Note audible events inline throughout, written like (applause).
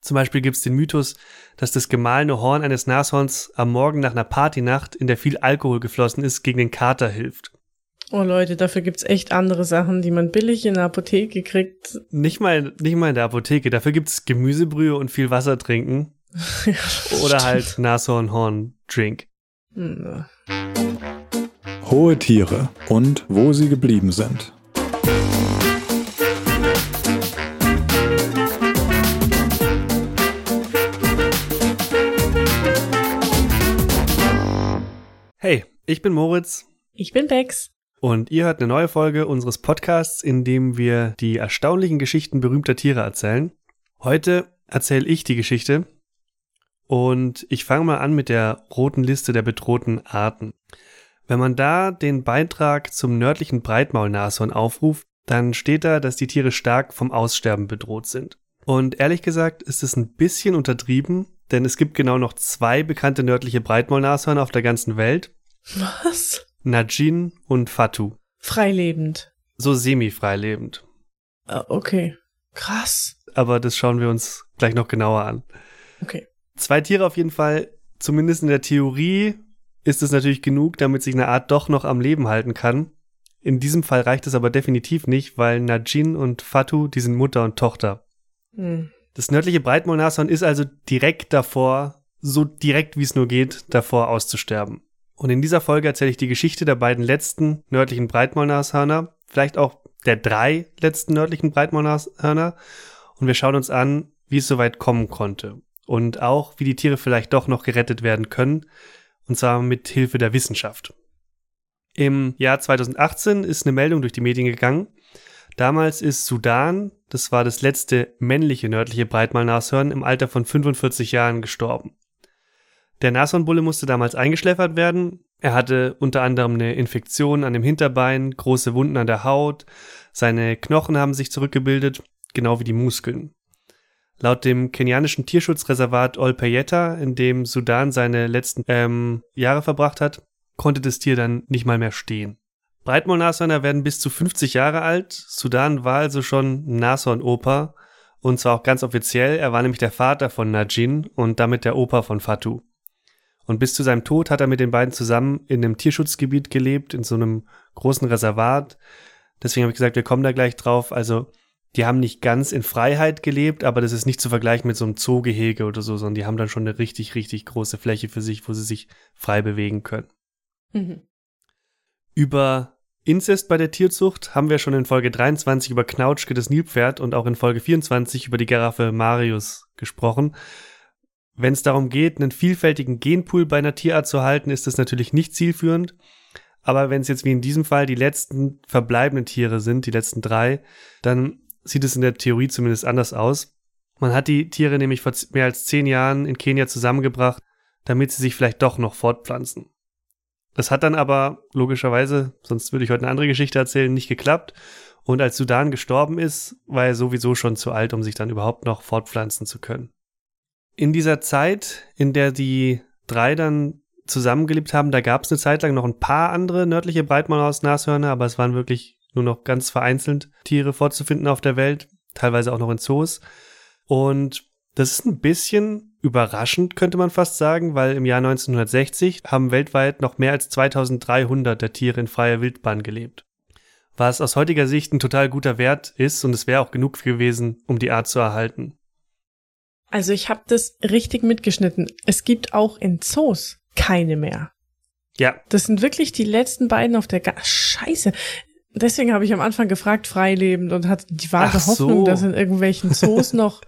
Zum Beispiel gibt es den Mythos, dass das gemahlene Horn eines Nashorns am Morgen nach einer Partynacht, in der viel Alkohol geflossen ist, gegen den Kater hilft. Oh Leute, dafür gibt's echt andere Sachen, die man billig in der Apotheke kriegt. Nicht mal, nicht mal in der Apotheke. Dafür gibt's Gemüsebrühe und viel Wasser trinken. (laughs) ja, Oder halt Nashornhorn-Drink. Hm. Hohe Tiere und wo sie geblieben sind. Ich bin Moritz. Ich bin Bex. Und ihr hört eine neue Folge unseres Podcasts, in dem wir die erstaunlichen Geschichten berühmter Tiere erzählen. Heute erzähle ich die Geschichte und ich fange mal an mit der roten Liste der bedrohten Arten. Wenn man da den Beitrag zum nördlichen Breitmaulnashorn aufruft, dann steht da, dass die Tiere stark vom Aussterben bedroht sind. Und ehrlich gesagt ist es ein bisschen untertrieben, denn es gibt genau noch zwei bekannte nördliche Breitmaulnashörner auf der ganzen Welt. Was? Najin und Fatu. Freilebend. So semi-freilebend. Uh, okay. Krass. Aber das schauen wir uns gleich noch genauer an. Okay. Zwei Tiere auf jeden Fall, zumindest in der Theorie, ist es natürlich genug, damit sich eine Art doch noch am Leben halten kann. In diesem Fall reicht es aber definitiv nicht, weil Najin und Fatu, die sind Mutter und Tochter. Hm. Das nördliche Breitmaulnashorn ist also direkt davor, so direkt wie es nur geht, davor auszusterben. Und in dieser Folge erzähle ich die Geschichte der beiden letzten nördlichen Breitmaulnashörner, vielleicht auch der drei letzten nördlichen Breitmaulnashörner. Und wir schauen uns an, wie es soweit kommen konnte. Und auch, wie die Tiere vielleicht doch noch gerettet werden können. Und zwar mit Hilfe der Wissenschaft. Im Jahr 2018 ist eine Meldung durch die Medien gegangen, Damals ist Sudan, das war das letzte männliche nördliche Breitmaulnashorn, im Alter von 45 Jahren gestorben. Der Nashornbulle musste damals eingeschläfert werden. Er hatte unter anderem eine Infektion an dem Hinterbein, große Wunden an der Haut, seine Knochen haben sich zurückgebildet, genau wie die Muskeln. Laut dem kenianischen Tierschutzreservat Olpeyeta, in dem Sudan seine letzten ähm, Jahre verbracht hat, konnte das Tier dann nicht mal mehr stehen. Breitmaulnashörner werden bis zu 50 Jahre alt. Sudan war also schon Nashorn-Opa. Und zwar auch ganz offiziell. Er war nämlich der Vater von Najin und damit der Opa von Fatu. Und bis zu seinem Tod hat er mit den beiden zusammen in einem Tierschutzgebiet gelebt, in so einem großen Reservat. Deswegen habe ich gesagt, wir kommen da gleich drauf. Also, die haben nicht ganz in Freiheit gelebt, aber das ist nicht zu vergleichen mit so einem Zoogehege oder so, sondern die haben dann schon eine richtig, richtig große Fläche für sich, wo sie sich frei bewegen können. Mhm. Über Inzest bei der Tierzucht haben wir schon in Folge 23 über Knautschke das Nilpferd und auch in Folge 24 über die Giraffe Marius gesprochen. Wenn es darum geht, einen vielfältigen Genpool bei einer Tierart zu halten, ist das natürlich nicht zielführend. Aber wenn es jetzt wie in diesem Fall die letzten verbleibenden Tiere sind, die letzten drei, dann sieht es in der Theorie zumindest anders aus. Man hat die Tiere nämlich vor mehr als zehn Jahren in Kenia zusammengebracht, damit sie sich vielleicht doch noch fortpflanzen. Das hat dann aber logischerweise, sonst würde ich heute eine andere Geschichte erzählen, nicht geklappt. Und als Sudan gestorben ist, war er sowieso schon zu alt, um sich dann überhaupt noch fortpflanzen zu können. In dieser Zeit, in der die drei dann zusammengelebt haben, da gab es eine Zeit lang noch ein paar andere nördliche Breitmaulhaus-Nashörner, aber es waren wirklich nur noch ganz vereinzelt Tiere vorzufinden auf der Welt, teilweise auch noch in Zoos. Und das ist ein bisschen überraschend, könnte man fast sagen, weil im Jahr 1960 haben weltweit noch mehr als 2300 der Tiere in freier Wildbahn gelebt. Was aus heutiger Sicht ein total guter Wert ist und es wäre auch genug gewesen, um die Art zu erhalten. Also ich habe das richtig mitgeschnitten. Es gibt auch in Zoos keine mehr. Ja. Das sind wirklich die letzten beiden auf der Ga Scheiße. Deswegen habe ich am Anfang gefragt, freilebend und hatte die vage Ach Hoffnung, so. dass in irgendwelchen Zoos (laughs) noch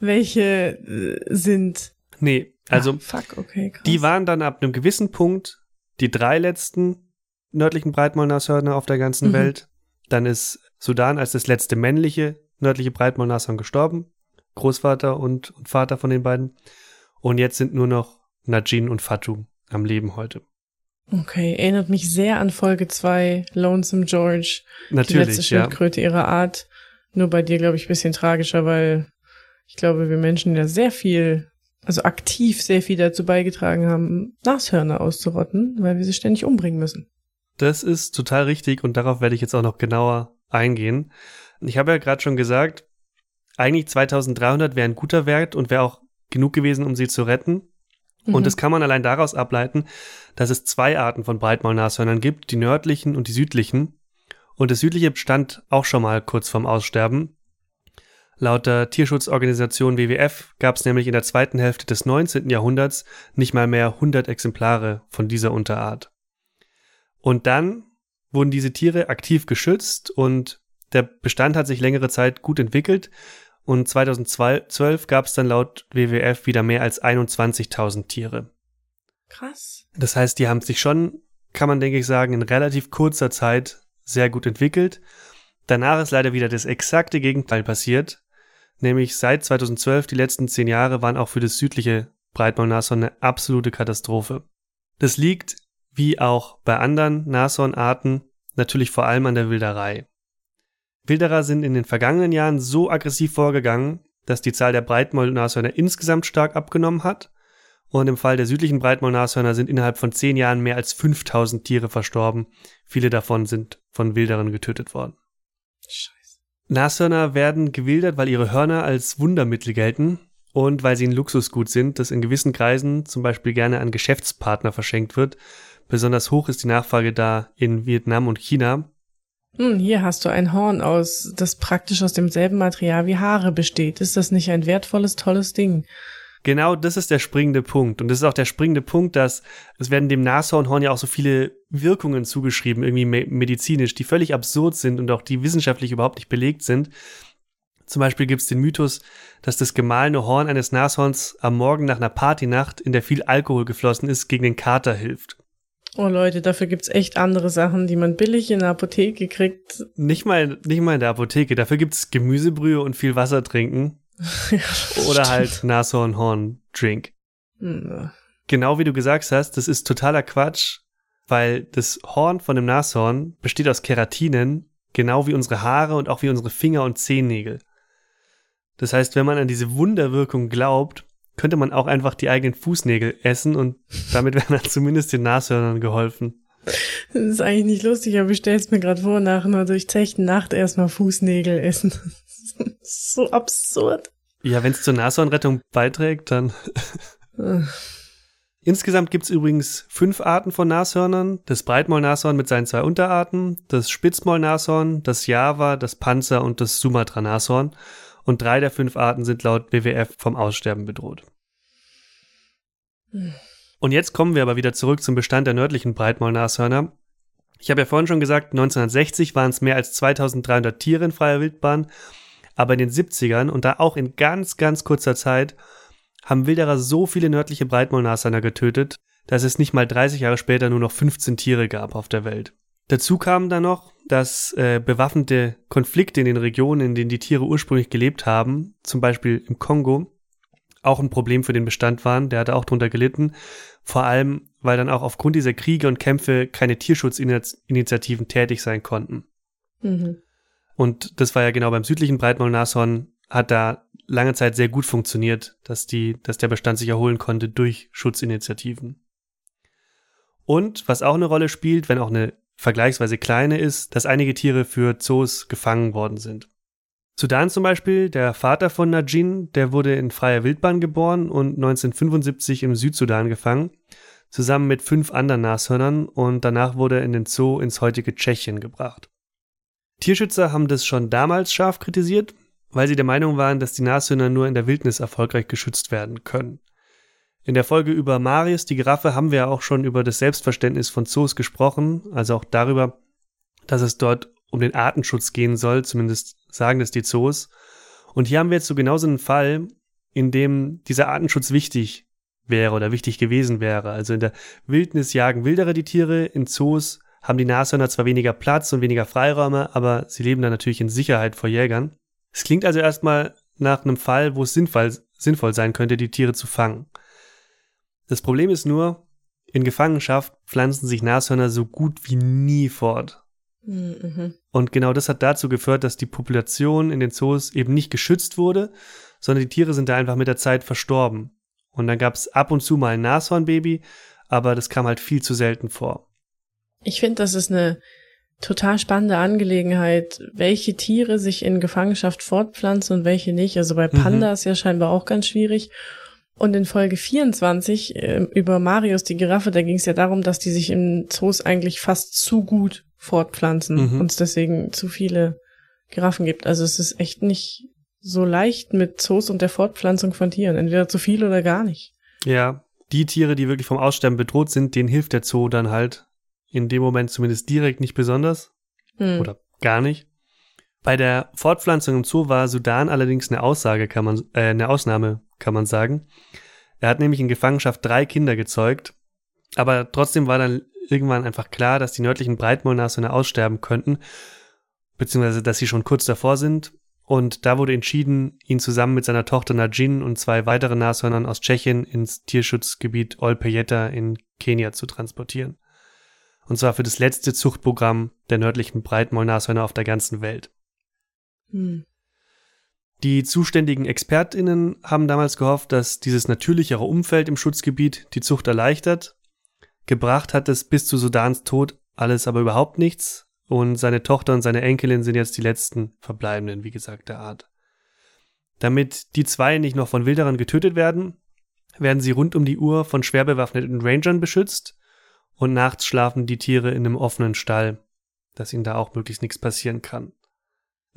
welche äh, sind. Nee, also Ach, fuck, okay, krass. die waren dann ab einem gewissen Punkt die drei letzten nördlichen Breitmaulnashörner auf der ganzen mhm. Welt. Dann ist Sudan als das letzte männliche nördliche Breitmaulnashorn gestorben. Großvater und, und Vater von den beiden. Und jetzt sind nur noch Najin und Fatu am Leben heute. Okay, erinnert mich sehr an Folge 2, Lonesome George. Natürlich, die letzte Schildkröte ja. ihrer Art. Nur bei dir, glaube ich, bisschen tragischer, weil ich glaube, wir Menschen ja sehr viel, also aktiv sehr viel dazu beigetragen haben, Nashörner auszurotten, weil wir sie ständig umbringen müssen. Das ist total richtig und darauf werde ich jetzt auch noch genauer eingehen. Ich habe ja gerade schon gesagt, eigentlich 2300 wäre ein guter Wert und wäre auch genug gewesen, um sie zu retten. Mhm. Und das kann man allein daraus ableiten, dass es zwei Arten von Breitmaulnashörnern gibt, die nördlichen und die südlichen. Und das südliche stand auch schon mal kurz vorm Aussterben. Laut der Tierschutzorganisation WWF gab es nämlich in der zweiten Hälfte des 19. Jahrhunderts nicht mal mehr 100 Exemplare von dieser Unterart. Und dann wurden diese Tiere aktiv geschützt und der Bestand hat sich längere Zeit gut entwickelt und 2012 gab es dann laut WWF wieder mehr als 21.000 Tiere. Krass. Das heißt, die haben sich schon, kann man denke ich sagen, in relativ kurzer Zeit sehr gut entwickelt. Danach ist leider wieder das exakte Gegenteil passiert, nämlich seit 2012 die letzten zehn Jahre waren auch für das südliche Breitmaulnashorn eine absolute Katastrophe. Das liegt, wie auch bei anderen Nashornarten, natürlich vor allem an der Wilderei. Wilderer sind in den vergangenen Jahren so aggressiv vorgegangen, dass die Zahl der Breitmaulnashörner insgesamt stark abgenommen hat. Und im Fall der südlichen Breitmaulnashörner sind innerhalb von zehn Jahren mehr als 5000 Tiere verstorben. Viele davon sind von Wilderern getötet worden. Scheiße. Nashörner werden gewildert, weil ihre Hörner als Wundermittel gelten und weil sie ein Luxusgut sind, das in gewissen Kreisen zum Beispiel gerne an Geschäftspartner verschenkt wird. Besonders hoch ist die Nachfrage da in Vietnam und China. Hm, hier hast du ein Horn aus, das praktisch aus demselben Material wie Haare besteht. Ist das nicht ein wertvolles, tolles Ding? Genau das ist der springende Punkt. Und das ist auch der springende Punkt, dass es werden dem Nashornhorn ja auch so viele Wirkungen zugeschrieben, irgendwie me medizinisch, die völlig absurd sind und auch die wissenschaftlich überhaupt nicht belegt sind. Zum Beispiel gibt es den Mythos, dass das gemahlene Horn eines Nashorns am Morgen nach einer Partynacht, in der viel Alkohol geflossen ist, gegen den Kater hilft. Oh Leute, dafür gibt's echt andere Sachen, die man billig in der Apotheke kriegt. Nicht mal, nicht mal in der Apotheke. Dafür gibt's Gemüsebrühe und viel Wasser trinken. (laughs) Oder halt Nashornhorn-Drink. Hm, Genau wie du gesagt hast, das ist totaler Quatsch, weil das Horn von dem Nashorn besteht aus Keratinen, genau wie unsere Haare und auch wie unsere Finger und Zehennägel. Das heißt, wenn man an diese Wunderwirkung glaubt, könnte man auch einfach die eigenen Fußnägel essen und damit (laughs) wäre dann zumindest den Nashörnern geholfen. Das ist eigentlich nicht lustig, aber ich stell's mir gerade vor, nach einer durchzechten Nacht erstmal Fußnägel essen. (laughs) so absurd. Ja, wenn es zur Nashornrettung beiträgt, dann. Insgesamt gibt's übrigens fünf Arten von Nashörnern. Das Breitmaulnashorn mit seinen zwei Unterarten, das Spitzmaulnashorn, das Java, das Panzer und das Sumatra-Nashorn. Und drei der fünf Arten sind laut WWF vom Aussterben bedroht. Und jetzt kommen wir aber wieder zurück zum Bestand der nördlichen Breitmaulnashörner. Ich habe ja vorhin schon gesagt, 1960 waren es mehr als 2300 Tiere in freier Wildbahn, aber in den 70ern und da auch in ganz, ganz kurzer Zeit haben Wilderer so viele nördliche Breitmaulnashörner getötet, dass es nicht mal 30 Jahre später nur noch 15 Tiere gab auf der Welt. Dazu kam dann noch, dass äh, bewaffnete Konflikte in den Regionen, in denen die Tiere ursprünglich gelebt haben, zum Beispiel im Kongo, auch ein Problem für den Bestand waren. Der hatte auch darunter gelitten. Vor allem, weil dann auch aufgrund dieser Kriege und Kämpfe keine Tierschutzinitiativen tätig sein konnten. Mhm. Und das war ja genau beim südlichen Breitmaulnashorn, hat da lange Zeit sehr gut funktioniert, dass die, dass der Bestand sich erholen konnte durch Schutzinitiativen. Und was auch eine Rolle spielt, wenn auch eine vergleichsweise kleine ist, dass einige Tiere für Zoos gefangen worden sind. Sudan zum Beispiel, der Vater von Najin, der wurde in freier Wildbahn geboren und 1975 im Südsudan gefangen, zusammen mit fünf anderen Nashörnern und danach wurde er in den Zoo ins heutige Tschechien gebracht. Tierschützer haben das schon damals scharf kritisiert, weil sie der Meinung waren, dass die Nashörner nur in der Wildnis erfolgreich geschützt werden können. In der Folge über Marius, die Giraffe, haben wir auch schon über das Selbstverständnis von Zoos gesprochen, also auch darüber, dass es dort um den Artenschutz gehen soll, zumindest sagen das die Zoos. Und hier haben wir jetzt so genauso einen Fall, in dem dieser Artenschutz wichtig wäre oder wichtig gewesen wäre. Also in der Wildnis jagen Wildere die Tiere, in Zoos haben die Nashörner zwar weniger Platz und weniger Freiräume, aber sie leben dann natürlich in Sicherheit vor Jägern. Es klingt also erstmal nach einem Fall, wo es sinnvoll, sinnvoll sein könnte, die Tiere zu fangen. Das Problem ist nur, in Gefangenschaft pflanzen sich Nashörner so gut wie nie fort. Mhm. Und genau das hat dazu geführt, dass die Population in den Zoos eben nicht geschützt wurde, sondern die Tiere sind da einfach mit der Zeit verstorben. Und dann gab es ab und zu mal ein Nashornbaby, aber das kam halt viel zu selten vor. Ich finde, das ist eine total spannende Angelegenheit, welche Tiere sich in Gefangenschaft fortpflanzen und welche nicht. Also bei Mhm. Pandas ja scheinbar auch ganz schwierig. Und in Folge 24 äh, über Marius die Giraffe, da ging es ja darum, dass die sich in Zoos eigentlich fast zu gut fortpflanzen Mhm. und es deswegen zu viele Giraffen gibt. Also es ist echt nicht so leicht mit Zoos und der Fortpflanzung von Tieren. Entweder zu viel oder gar nicht. Ja, die Tiere, die wirklich vom Aussterben bedroht sind, denen hilft der Zoo dann halt in dem Moment zumindest direkt nicht besonders Hm. oder gar nicht. Bei der Fortpflanzung im Zoo war Sudan allerdings eine Aussage, kann man, äh, eine Ausnahme, kann man sagen. Er hat nämlich in Gefangenschaft drei Kinder gezeugt, aber trotzdem war dann irgendwann einfach klar, dass die nördlichen Breitmaulnashörner aussterben könnten, beziehungsweise dass sie schon kurz davor sind. Und da wurde entschieden, ihn zusammen mit seiner Tochter Najin und zwei weiteren Nashörnern aus Tschechien ins Tierschutzgebiet Olpejeta in Kenia zu transportieren. Und zwar für das letzte Zuchtprogramm der nördlichen Breitmaulnashörner auf der ganzen Welt. Hm. Die zuständigen ExpertInnen haben damals gehofft, dass dieses natürlichere Umfeld im Schutzgebiet die Zucht erleichtert. Gebracht hat es bis zu Sudans Tod alles aber überhaupt nichts und seine Tochter und seine Enkelin sind jetzt die letzten Verbleibenden, wie gesagt, der Art. Damit die zwei nicht noch von Wilderern getötet werden, werden sie rund um die Uhr von schwer bewaffneten Rangern beschützt und nachts schlafen die Tiere in einem offenen Stall, dass ihnen da auch möglichst nichts passieren kann.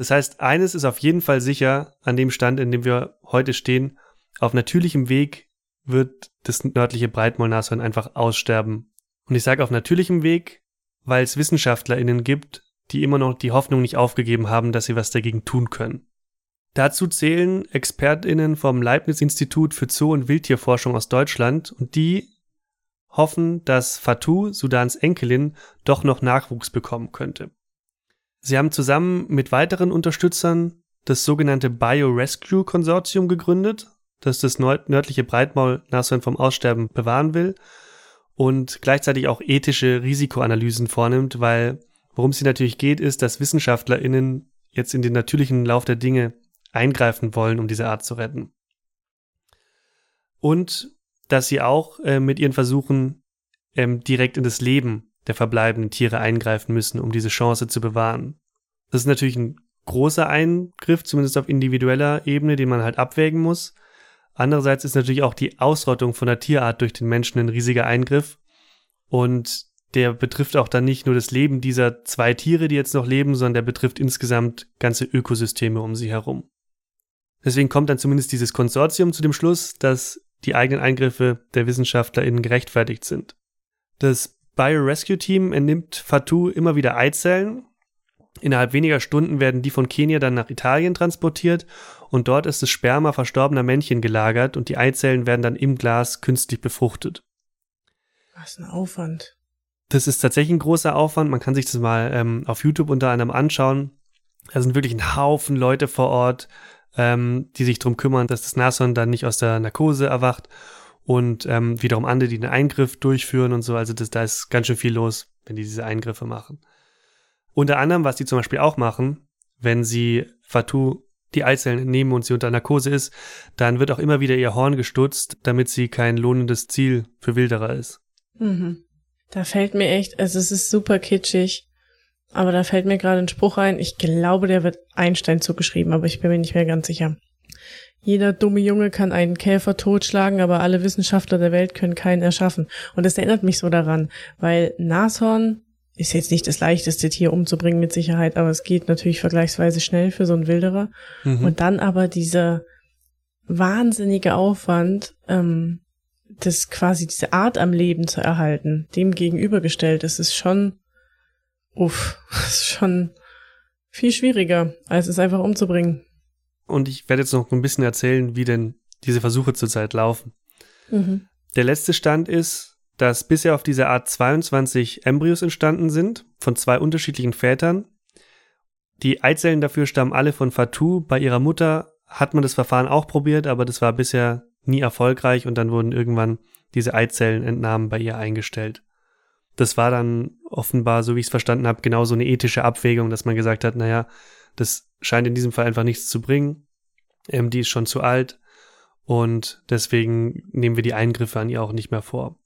Das heißt, eines ist auf jeden Fall sicher an dem Stand, in dem wir heute stehen. Auf natürlichem Weg wird das nördliche Breitmaulnashorn einfach aussterben. Und ich sage auf natürlichem Weg, weil es WissenschaftlerInnen gibt, die immer noch die Hoffnung nicht aufgegeben haben, dass sie was dagegen tun können. Dazu zählen ExpertInnen vom Leibniz-Institut für Zoo- und Wildtierforschung aus Deutschland und die hoffen, dass Fatou, Sudans Enkelin, doch noch Nachwuchs bekommen könnte. Sie haben zusammen mit weiteren Unterstützern das sogenannte Biorescue Konsortium gegründet, das das nördliche Breitmaul-Nashorn vom Aussterben bewahren will und gleichzeitig auch ethische Risikoanalysen vornimmt, weil worum es hier natürlich geht, ist, dass WissenschaftlerInnen jetzt in den natürlichen Lauf der Dinge eingreifen wollen, um diese Art zu retten. Und dass sie auch äh, mit ihren Versuchen ähm, direkt in das Leben der verbleibenden Tiere eingreifen müssen, um diese Chance zu bewahren. Das ist natürlich ein großer Eingriff, zumindest auf individueller Ebene, den man halt abwägen muss. Andererseits ist natürlich auch die Ausrottung von der Tierart durch den Menschen ein riesiger Eingriff. Und der betrifft auch dann nicht nur das Leben dieser zwei Tiere, die jetzt noch leben, sondern der betrifft insgesamt ganze Ökosysteme um sie herum. Deswegen kommt dann zumindest dieses Konsortium zu dem Schluss, dass die eigenen Eingriffe der WissenschaftlerInnen gerechtfertigt sind. Das Biorescue-Team entnimmt Fatou immer wieder Eizellen. Innerhalb weniger Stunden werden die von Kenia dann nach Italien transportiert und dort ist das Sperma verstorbener Männchen gelagert und die Eizellen werden dann im Glas künstlich befruchtet. Was ein Aufwand. Das ist tatsächlich ein großer Aufwand. Man kann sich das mal ähm, auf YouTube unter anderem anschauen. Da sind wirklich ein Haufen Leute vor Ort, ähm, die sich darum kümmern, dass das Nashorn dann nicht aus der Narkose erwacht und ähm, wiederum andere, die den Eingriff durchführen und so. Also das, da ist ganz schön viel los, wenn die diese Eingriffe machen. Unter anderem, was die zum Beispiel auch machen, wenn sie Fatou die Eizellen entnehmen und sie unter Narkose ist, dann wird auch immer wieder ihr Horn gestutzt, damit sie kein lohnendes Ziel für Wilderer ist. Mhm. Da fällt mir echt, also es ist super kitschig, aber da fällt mir gerade ein Spruch ein. Ich glaube, der wird Einstein zugeschrieben, aber ich bin mir nicht mehr ganz sicher. Jeder dumme Junge kann einen Käfer totschlagen, aber alle Wissenschaftler der Welt können keinen erschaffen. Und das erinnert mich so daran, weil Nashorn ist jetzt nicht das leichteste Tier umzubringen mit Sicherheit, aber es geht natürlich vergleichsweise schnell für so einen Wilderer. Mhm. Und dann aber dieser wahnsinnige Aufwand, ähm, das quasi diese Art am Leben zu erhalten, dem gegenübergestellt, das ist schon, uff, (laughs) das ist schon viel schwieriger, als es einfach umzubringen. Und ich werde jetzt noch ein bisschen erzählen, wie denn diese Versuche zurzeit laufen. Mhm. Der letzte Stand ist, dass bisher auf dieser Art 22 Embryos entstanden sind, von zwei unterschiedlichen Vätern. Die Eizellen dafür stammen alle von Fatou. Bei ihrer Mutter hat man das Verfahren auch probiert, aber das war bisher nie erfolgreich und dann wurden irgendwann diese Eizellenentnahmen bei ihr eingestellt. Das war dann offenbar, so wie ich es verstanden habe, genau so eine ethische Abwägung, dass man gesagt hat, naja, das scheint in diesem Fall einfach nichts zu bringen. Ähm, die ist schon zu alt und deswegen nehmen wir die Eingriffe an ihr auch nicht mehr vor.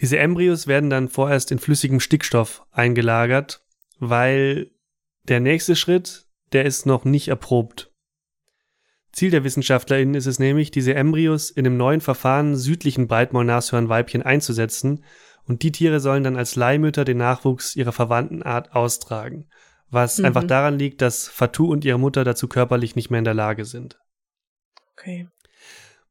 Diese Embryos werden dann vorerst in flüssigem Stickstoff eingelagert, weil der nächste Schritt, der ist noch nicht erprobt. Ziel der WissenschaftlerInnen ist es nämlich, diese Embryos in einem neuen Verfahren südlichen Breitmaulnashörnweibchen einzusetzen und die Tiere sollen dann als Leihmütter den Nachwuchs ihrer verwandten Art austragen, was Mhm. einfach daran liegt, dass Fatou und ihre Mutter dazu körperlich nicht mehr in der Lage sind. Okay.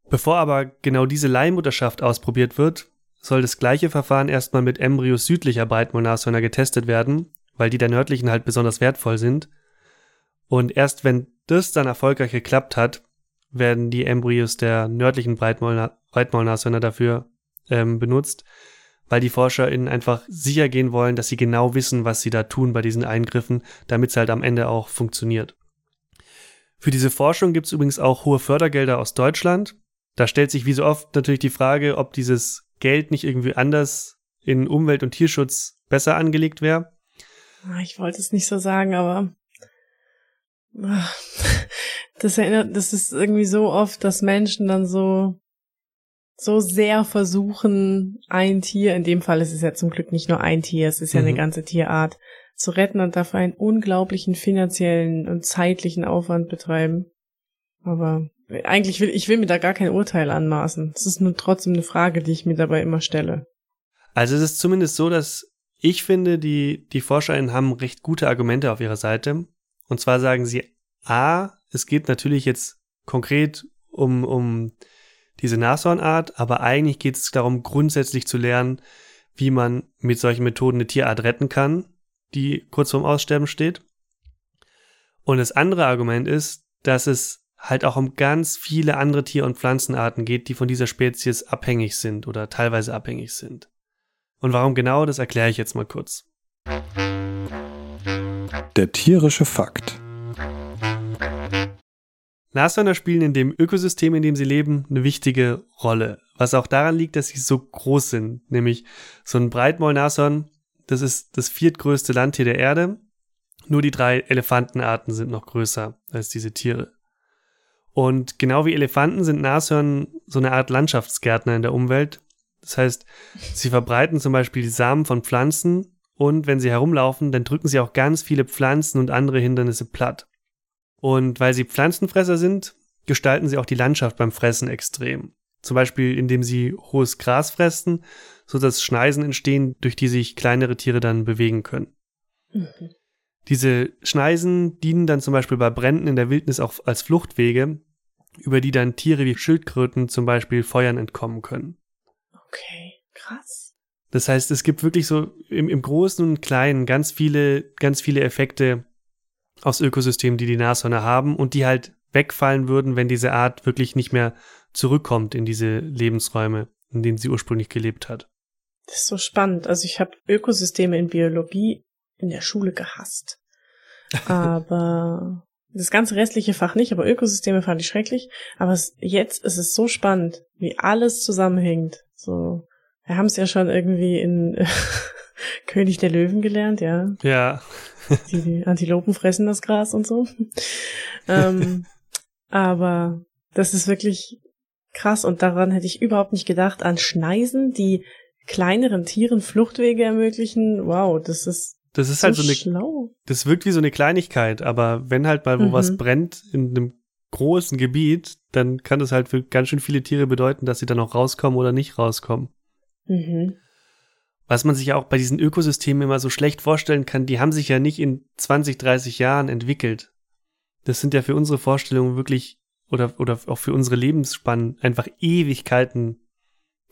Bevor aber genau diese Leihmutterschaft ausprobiert wird, soll das gleiche Verfahren erstmal mit Embryos südlicher Breitmaulnashörner getestet werden, weil die der nördlichen halt besonders wertvoll sind. Und erst wenn das dann erfolgreich geklappt hat, werden die Embryos der nördlichen Breitmaulnashörner dafür ähm, benutzt, weil die ForscherInnen einfach sicher gehen wollen, dass sie genau wissen, was sie da tun bei diesen Eingriffen, damit es halt am Ende auch funktioniert. Für diese Forschung gibt es übrigens auch hohe Fördergelder aus Deutschland. Da stellt sich wie so oft natürlich die Frage, ob dieses Geld nicht irgendwie anders in Umwelt- und Tierschutz besser angelegt wäre. Ah, Ich wollte es nicht so sagen, aber ah, (laughs) das erinnert, das ist irgendwie so oft, dass Menschen dann so so sehr versuchen, ein Tier, in dem Fall ist es ja zum Glück nicht nur ein Tier, es ist ja eine Mhm. ganze Tierart, zu retten und dafür einen unglaublichen finanziellen und zeitlichen Aufwand betreiben. Aber eigentlich will ich will mir da gar kein Urteil anmaßen. Es ist nur trotzdem eine Frage, die ich mir dabei immer stelle. Also es ist zumindest so, dass ich finde, die, die ForscherInnen haben recht gute Argumente auf ihrer Seite. Und zwar sagen sie, A, es geht natürlich jetzt konkret um, um diese Nashornart, aber eigentlich geht es darum, grundsätzlich zu lernen, wie man mit solchen Methoden eine Tierart retten kann, die kurz vorm Aussterben steht. Und das andere Argument ist, dass es halt auch um ganz viele andere Tier- und Pflanzenarten geht, die von dieser Spezies abhängig sind oder teilweise abhängig sind. Und warum genau, das erkläre ich jetzt mal kurz. Der tierische Fakt. Nashörner spielen in dem Ökosystem, in dem sie leben, eine wichtige Rolle. Was auch daran liegt, dass sie so groß sind. Nämlich so ein Breitmaulnashorn, das ist das viertgrößte Landtier der Erde. Nur die drei Elefantenarten sind noch größer als diese Tiere. Und genau wie Elefanten sind Nashörner so eine Art Landschaftsgärtner in der Umwelt. Das heißt, sie verbreiten zum Beispiel die Samen von Pflanzen und wenn sie herumlaufen, dann drücken sie auch ganz viele Pflanzen und andere Hindernisse platt. Und weil sie Pflanzenfresser sind, gestalten sie auch die Landschaft beim Fressen extrem. Zum Beispiel, indem sie hohes Gras fressen, sodass Schneisen entstehen, durch die sich kleinere Tiere dann bewegen können. Diese Schneisen dienen dann zum Beispiel bei Bränden in der Wildnis auch als Fluchtwege, über die dann Tiere wie Schildkröten zum Beispiel Feuern entkommen können. Okay, krass. Das heißt, es gibt wirklich so im, im Großen und Kleinen ganz viele, ganz viele Effekte aufs Ökosystem, die die Nashörner haben und die halt wegfallen würden, wenn diese Art wirklich nicht mehr zurückkommt in diese Lebensräume, in denen sie ursprünglich gelebt hat. Das ist so spannend. Also ich habe Ökosysteme in Biologie in der Schule gehasst. (laughs) Aber das ganze restliche Fach nicht, aber Ökosysteme fand ich schrecklich. Aber es, jetzt ist es so spannend, wie alles zusammenhängt. So, wir haben es ja schon irgendwie in (laughs) König der Löwen gelernt, ja. Ja, Die, Antilopen fressen das Gras und so. ähm, (laughs) aber das ist wirklich krass und daran hätte ich überhaupt nicht gedacht. An Schneisen, die kleineren Tieren Fluchtwege ermöglichen. Wow, das ist das ist so halt so eine, schlau. das wirkt wie so eine Kleinigkeit, aber wenn halt mal wo Mhm. was brennt in einem großen Gebiet, dann kann das halt für ganz schön viele Tiere bedeuten, dass sie dann auch rauskommen oder nicht rauskommen. Mhm. Was man sich ja auch bei diesen Ökosystemen immer so schlecht vorstellen kann, die haben sich ja nicht in 20, 30 Jahren entwickelt. Das sind ja für unsere Vorstellungen wirklich oder, oder auch für unsere Lebensspannen einfach Ewigkeiten,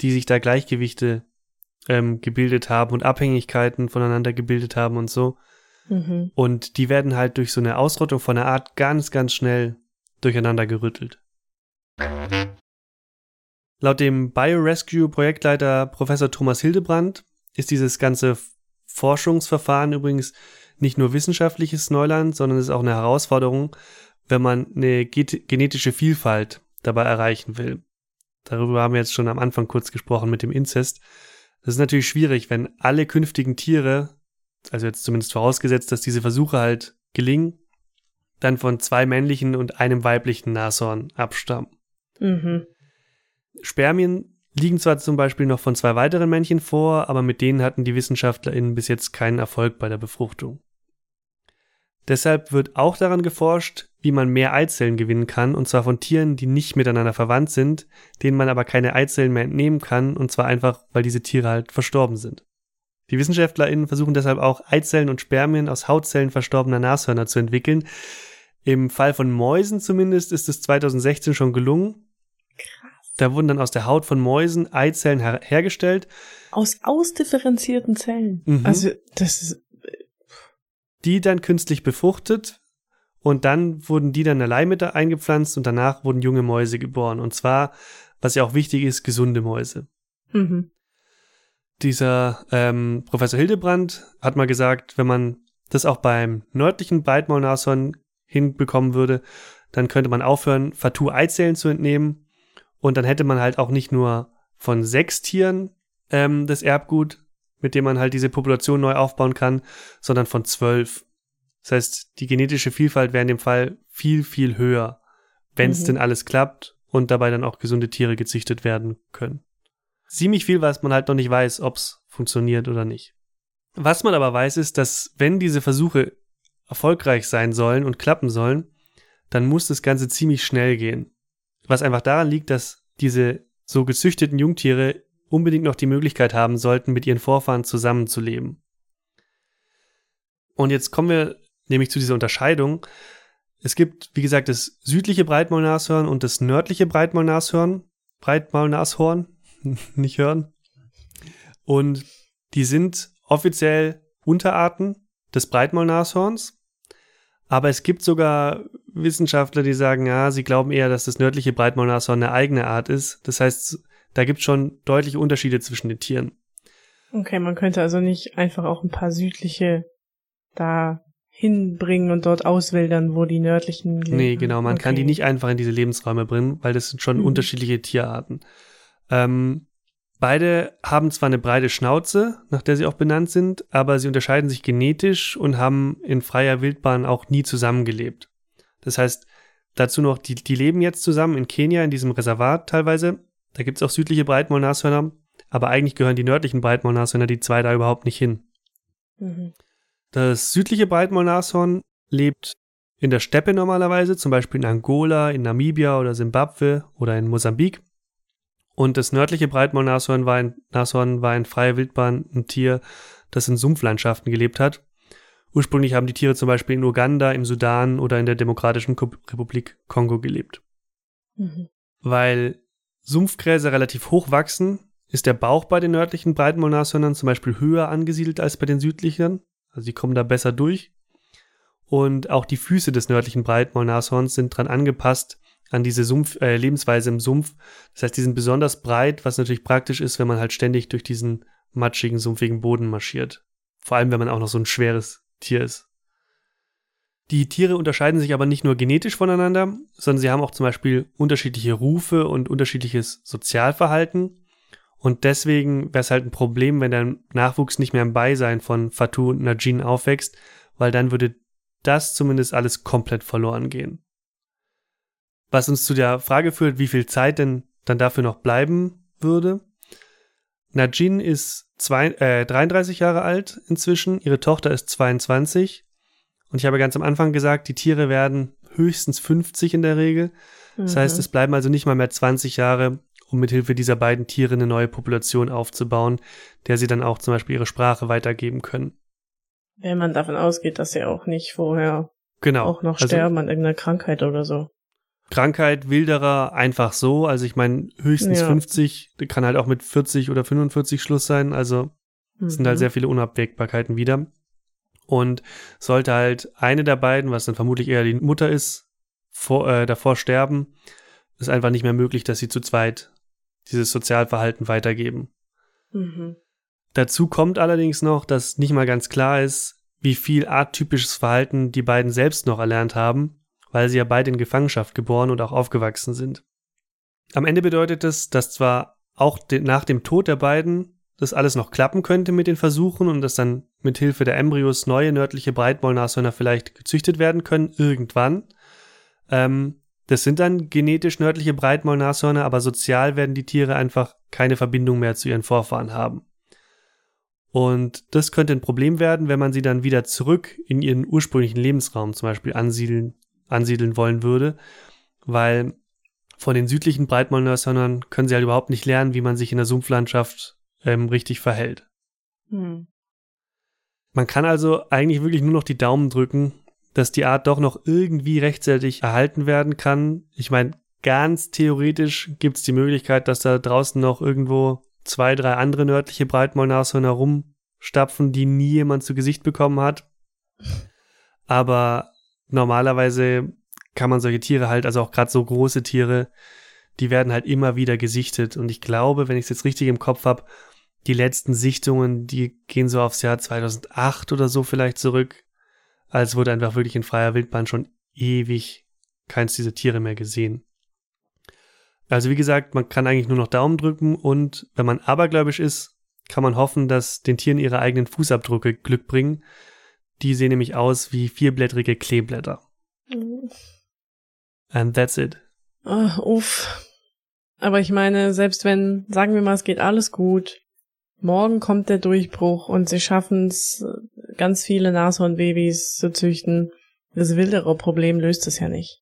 die sich da Gleichgewichte ähm, gebildet haben und Abhängigkeiten voneinander gebildet haben und so. Mhm. Und die werden halt durch so eine Ausrottung von der Art ganz, ganz schnell durcheinander gerüttelt. Laut dem Biorescue-Projektleiter Professor Thomas Hildebrand ist dieses ganze Forschungsverfahren übrigens nicht nur wissenschaftliches Neuland, sondern es ist auch eine Herausforderung, wenn man eine genetische Vielfalt dabei erreichen will. Darüber haben wir jetzt schon am Anfang kurz gesprochen mit dem Inzest. Das ist natürlich schwierig, wenn alle künftigen Tiere, also jetzt zumindest vorausgesetzt, dass diese Versuche halt gelingen, dann von zwei männlichen und einem weiblichen Nashorn abstammen. Mhm. Spermien liegen zwar zum Beispiel noch von zwei weiteren Männchen vor, aber mit denen hatten die WissenschaftlerInnen bis jetzt keinen Erfolg bei der Befruchtung. Deshalb wird auch daran geforscht, wie man mehr Eizellen gewinnen kann, und zwar von Tieren, die nicht miteinander verwandt sind, denen man aber keine Eizellen mehr entnehmen kann, und zwar einfach, weil diese Tiere halt verstorben sind. Die WissenschaftlerInnen versuchen deshalb auch Eizellen und Spermien aus Hautzellen verstorbener Nashörner zu entwickeln. Im Fall von Mäusen zumindest ist es 2016 schon gelungen. Da wurden dann aus der Haut von Mäusen Eizellen her hergestellt. Aus ausdifferenzierten Zellen. Mhm. Also, das ist. Die dann künstlich befruchtet und dann wurden die dann allein mit eingepflanzt und danach wurden junge Mäuse geboren. Und zwar, was ja auch wichtig ist, gesunde Mäuse. Mhm dieser ähm, Professor Hildebrand hat mal gesagt, wenn man das auch beim nördlichen Breitmaulnashorn hinbekommen würde, dann könnte man aufhören, Fatou-Eizellen zu entnehmen und dann hätte man halt auch nicht nur von sechs Tieren ähm, das Erbgut, mit dem man halt diese Population neu aufbauen kann, sondern von zwölf. Das heißt, die genetische Vielfalt wäre in dem Fall viel, viel höher, wenn es mhm. denn alles klappt und dabei dann auch gesunde Tiere gezüchtet werden können ziemlich viel, was man halt noch nicht weiß, ob es funktioniert oder nicht. Was man aber weiß, ist, dass wenn diese Versuche erfolgreich sein sollen und klappen sollen, dann muss das Ganze ziemlich schnell gehen. Was einfach daran liegt, dass diese so gezüchteten Jungtiere unbedingt noch die Möglichkeit haben sollten, mit ihren Vorfahren zusammenzuleben. Und jetzt kommen wir nämlich zu dieser Unterscheidung. Es gibt, wie gesagt, das südliche Breitmaulnashorn und das nördliche Breitmaulnashorn. Breitmaulnashorn, (laughs) nicht hören. Und die sind offiziell Unterarten des Breitmaulnashorns. Aber es gibt sogar Wissenschaftler, die sagen, ja, sie glauben eher, dass das nördliche Breitmaulnashorn eine eigene Art ist. Das heißt, da gibt es schon deutliche Unterschiede zwischen den Tieren. Okay, man könnte also nicht einfach auch ein paar südliche da hinbringen und dort auswildern, wo die nördlichen leben. Nee, genau, man okay. kann die nicht einfach in diese Lebensräume bringen, weil das sind schon mhm. unterschiedliche Tierarten. Ähm, beide haben zwar eine breite Schnauze, nach der sie auch benannt sind, aber sie unterscheiden sich genetisch und haben in freier Wildbahn auch nie zusammengelebt. Das heißt, dazu noch, die, die leben jetzt zusammen in Kenia, in diesem Reservat teilweise. Da gibt es auch südliche Breitmaulnashörner, aber eigentlich gehören die nördlichen Breitmaulnashörner, die zwei da überhaupt nicht hin. Mhm. Das südliche Breitmaulnashorn lebt in der Steppe normalerweise, zum Beispiel in Angola, in Namibia oder Simbabwe oder in Mosambik. Und das nördliche Breitmaulnashorn war ein, Nashorn war in freier Wildbahn ein Tier, das in Sumpflandschaften gelebt hat. Ursprünglich haben die Tiere zum Beispiel in Uganda, im Sudan oder in der Demokratischen Republik Kongo gelebt. Mhm. Weil Sumpfgräser relativ hoch wachsen, ist der Bauch bei den nördlichen Breitmaulnashörnern zum Beispiel höher angesiedelt als bei den südlichen. Also die kommen da besser durch. Und auch die Füße des nördlichen Breitmaulnashorns sind dran angepasst, an diese Sumpf, äh, Lebensweise im Sumpf. Das heißt, die sind besonders breit, was natürlich praktisch ist, wenn man halt ständig durch diesen matschigen, sumpfigen Boden marschiert. Vor allem, wenn man auch noch so ein schweres Tier ist. Die Tiere unterscheiden sich aber nicht nur genetisch voneinander, sondern sie haben auch zum Beispiel unterschiedliche Rufe und unterschiedliches Sozialverhalten. Und deswegen wäre es halt ein Problem, wenn der Nachwuchs nicht mehr im Beisein von Fatou und Najin aufwächst, weil dann würde das zumindest alles komplett verloren gehen. Was uns zu der Frage führt, wie viel Zeit denn dann dafür noch bleiben würde. Najin ist zwei, äh, 33 Jahre alt inzwischen, ihre Tochter ist 22. Und ich habe ganz am Anfang gesagt, die Tiere werden höchstens 50 in der Regel. Das mhm. heißt, es bleiben also nicht mal mehr 20 Jahre, um mithilfe dieser beiden Tiere eine neue Population aufzubauen, der sie dann auch zum Beispiel ihre Sprache weitergeben können. Wenn man davon ausgeht, dass sie auch nicht vorher genau. auch noch also, sterben an irgendeiner Krankheit oder so. Krankheit, Wilderer, einfach so. Also ich meine, höchstens ja. 50, kann halt auch mit 40 oder 45 Schluss sein. Also mhm. sind halt mhm. sehr viele Unabwägbarkeiten wieder. Und sollte halt eine der beiden, was dann vermutlich eher die Mutter ist, vor, äh, davor sterben, ist einfach nicht mehr möglich, dass sie zu zweit dieses Sozialverhalten weitergeben. Mhm. Dazu kommt allerdings noch, dass nicht mal ganz klar ist, wie viel arttypisches Verhalten die beiden selbst noch erlernt haben weil sie ja beide in Gefangenschaft geboren und auch aufgewachsen sind. Am Ende bedeutet es, dass zwar auch de nach dem Tod der beiden das alles noch klappen könnte mit den Versuchen und dass dann mit Hilfe der Embryos neue nördliche Breitmaulnashörner vielleicht gezüchtet werden können, irgendwann. Ähm, Das sind dann genetisch nördliche Breitmaulnashörner, aber sozial werden die Tiere einfach keine Verbindung mehr zu ihren Vorfahren haben. Und das könnte ein Problem werden, wenn man sie dann wieder zurück in ihren ursprünglichen Lebensraum zum Beispiel ansiedeln, ansiedeln wollen würde, weil von den südlichen Breitmaulnashörnern können sie halt überhaupt nicht lernen, wie man sich in der Sumpflandschaft ähm, richtig verhält. Hm. Man kann also eigentlich wirklich nur noch die Daumen drücken, dass die Art doch noch irgendwie rechtzeitig erhalten werden kann. Ich meine, ganz theoretisch gibt es die Möglichkeit, dass da draußen noch irgendwo zwei, drei andere nördliche Breitmaulnashörner rumstapfen, die nie jemand zu Gesicht bekommen hat. Aber normalerweise kann man solche Tiere halt, also auch gerade so große Tiere, die werden halt immer wieder gesichtet. Und ich glaube, wenn ich es jetzt richtig im Kopf habe, die letzten Sichtungen, die gehen so aufs Jahr 2008 oder so vielleicht zurück. Als wurde einfach wirklich in freier Wildbahn schon ewig keins dieser Tiere mehr gesehen. Also wie gesagt, man kann eigentlich nur noch Daumen drücken und wenn man abergläubisch ist, kann man hoffen, dass den Tieren ihre eigenen Fußabdrücke Glück bringen. Die sehen nämlich aus wie vierblättrige Kleeblätter. Mhm. And that's it. Oh, uff. Aber ich meine, selbst wenn, sagen wir mal, es geht alles gut, morgen kommt der Durchbruch und sie schaffen es, ganz viele Nashornbabys zu züchten, das wildere Problem löst es ja nicht.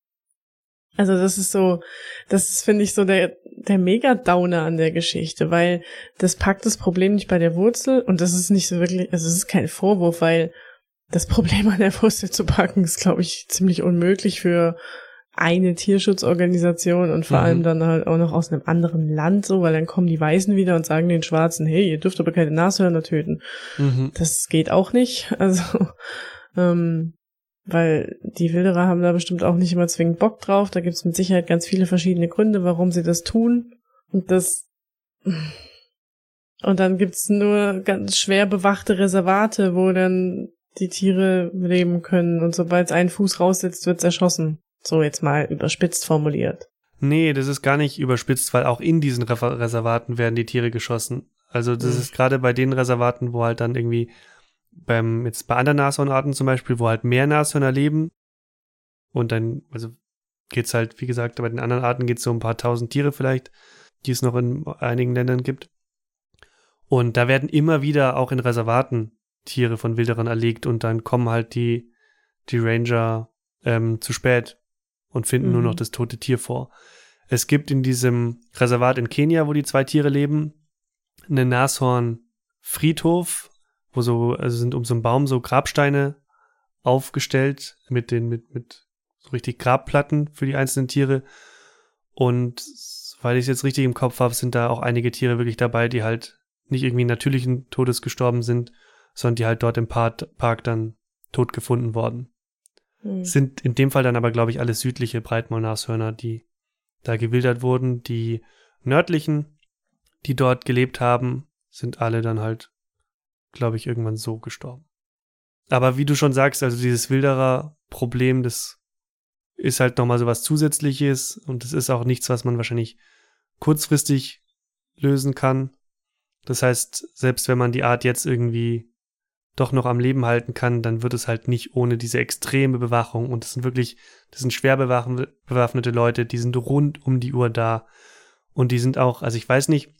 Also das ist so, das finde ich so der, der Mega-Downer an der Geschichte, weil das packt das Problem nicht bei der Wurzel und das ist nicht so wirklich, also es ist kein Vorwurf, weil das Problem an der Wurzel zu packen ist, glaube ich, ziemlich unmöglich für eine Tierschutzorganisation und vor mhm. allem dann halt auch noch aus einem anderen Land so, weil dann kommen die Weißen wieder und sagen den Schwarzen, hey, ihr dürft aber keine Nashörner töten. Mhm. Das geht auch nicht. (laughs) Also, ähm, weil die Wilderer haben da bestimmt auch nicht immer zwingend Bock drauf. Da gibt's mit Sicherheit ganz viele verschiedene Gründe, warum sie das tun. Und das und dann gibt's nur ganz schwer bewachte Reservate, wo dann die Tiere leben können und sobald es einen Fuß raussetzt, wird's erschossen. So jetzt mal überspitzt formuliert. Nee, das ist gar nicht überspitzt, weil auch in diesen Reservaten werden die Tiere geschossen. Also das mhm. ist gerade bei den Reservaten, wo halt dann irgendwie beim, jetzt bei anderen Nashornarten zum Beispiel, wo halt mehr Nashörner leben und dann, also geht's halt, wie gesagt, bei den anderen Arten geht's so um ein paar tausend Tiere vielleicht, die es noch in einigen Ländern gibt. Und da werden immer wieder auch in Reservaten Tiere von Wilderern erlegt und dann kommen halt die, die Ranger ähm, zu spät und finden mhm. nur noch mhm. das tote Tier vor. Es gibt in diesem Reservat in Kenia, wo die zwei Tiere leben, einen Nashorn-Friedhof, wo so, also sind um so einen Baum so Grabsteine aufgestellt mit den, mit, mit so richtig Grabplatten für die einzelnen Tiere. Und weil ich es jetzt richtig im Kopf habe, sind da auch einige Tiere wirklich dabei, die halt nicht irgendwie natürlichen Todes gestorben sind, sondern die halt dort im Park, dann tot gefunden worden. Mhm. Sind in dem Fall dann aber, glaube ich, alles südliche Breitmaulnashörner, die da gewildert wurden. Die nördlichen, die dort gelebt haben, sind alle dann halt, glaube ich, irgendwann so gestorben. Aber wie du schon sagst, also dieses Wilderer-Problem, das ist halt nochmal so was Zusätzliches und das ist auch nichts, was man wahrscheinlich kurzfristig lösen kann. Das heißt, selbst wenn man die Art jetzt irgendwie doch noch am Leben halten kann, dann wird es halt nicht ohne diese extreme Bewachung. Und das sind wirklich, das sind schwer bewaffnete Leute, die sind rund um die Uhr da. Und die sind auch, also ich weiß nicht,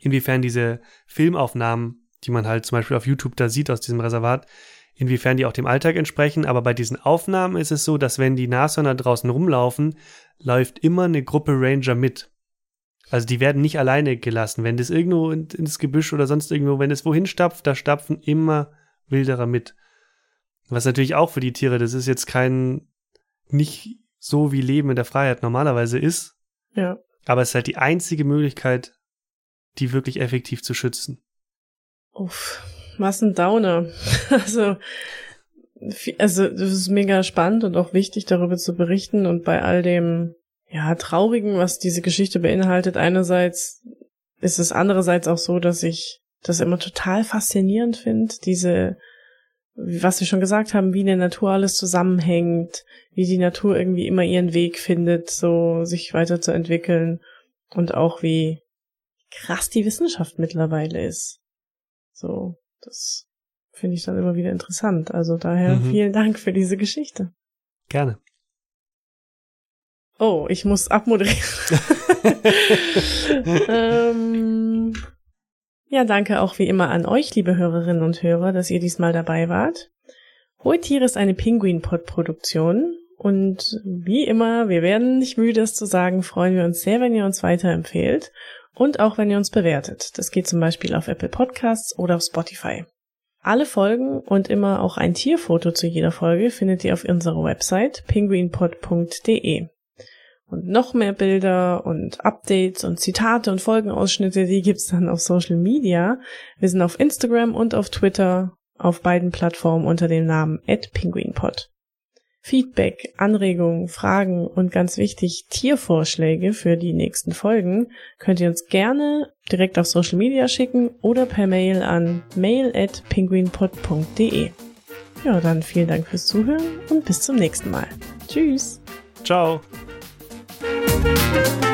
inwiefern diese Filmaufnahmen, die man halt zum Beispiel auf YouTube da sieht aus diesem Reservat, inwiefern die auch dem Alltag entsprechen. Aber bei diesen Aufnahmen ist es so, dass wenn die Nashörner draußen rumlaufen, läuft immer eine Gruppe Ranger mit. Also die werden nicht alleine gelassen. Wenn das irgendwo ins Gebüsch oder sonst irgendwo, wenn es wohin stapft, da stapfen immer Wilderer mit. Was natürlich auch für die Tiere, das ist jetzt kein, nicht so wie Leben in der Freiheit normalerweise ist. Ja. Aber es ist halt die einzige Möglichkeit, die wirklich effektiv zu schützen. Uff, was ein Downer. (laughs) also, also, das ist mega spannend und auch wichtig, darüber zu berichten und bei all dem, ja, Traurigen, was diese Geschichte beinhaltet, einerseits ist es andererseits auch so, dass ich das immer total faszinierend finde, diese, was wir schon gesagt haben, wie in der Natur alles zusammenhängt, wie die Natur irgendwie immer ihren Weg findet, so sich weiterzuentwickeln und auch wie krass die Wissenschaft mittlerweile ist. So, das finde ich dann immer wieder interessant. Also daher mhm. vielen Dank für diese Geschichte. Gerne. Oh, ich muss abmoderieren. (laughs) (laughs) ähm, ja, danke auch wie immer an euch, liebe Hörerinnen und Hörer, dass ihr diesmal dabei wart. Hohe Tiere ist eine Pinguin-Pod-Produktion und wie immer, wir werden nicht müde, es zu sagen, freuen wir uns sehr, wenn ihr uns weiterempfehlt und auch wenn ihr uns bewertet. Das geht zum Beispiel auf Apple Podcasts oder auf Spotify. Alle Folgen und immer auch ein Tierfoto zu jeder Folge findet ihr auf unserer Website penguinpod.de. Und noch mehr Bilder und Updates und Zitate und Folgenausschnitte, die gibt's dann auf Social Media. Wir sind auf Instagram und auf Twitter auf beiden Plattformen unter dem Namen @penguinpod. Feedback, Anregungen, Fragen und ganz wichtig Tiervorschläge für die nächsten Folgen könnt ihr uns gerne direkt auf Social Media schicken oder per Mail an mail@penguinpod.de. Ja, dann vielen Dank fürs Zuhören und bis zum nächsten Mal. Tschüss. Ciao. Thank you.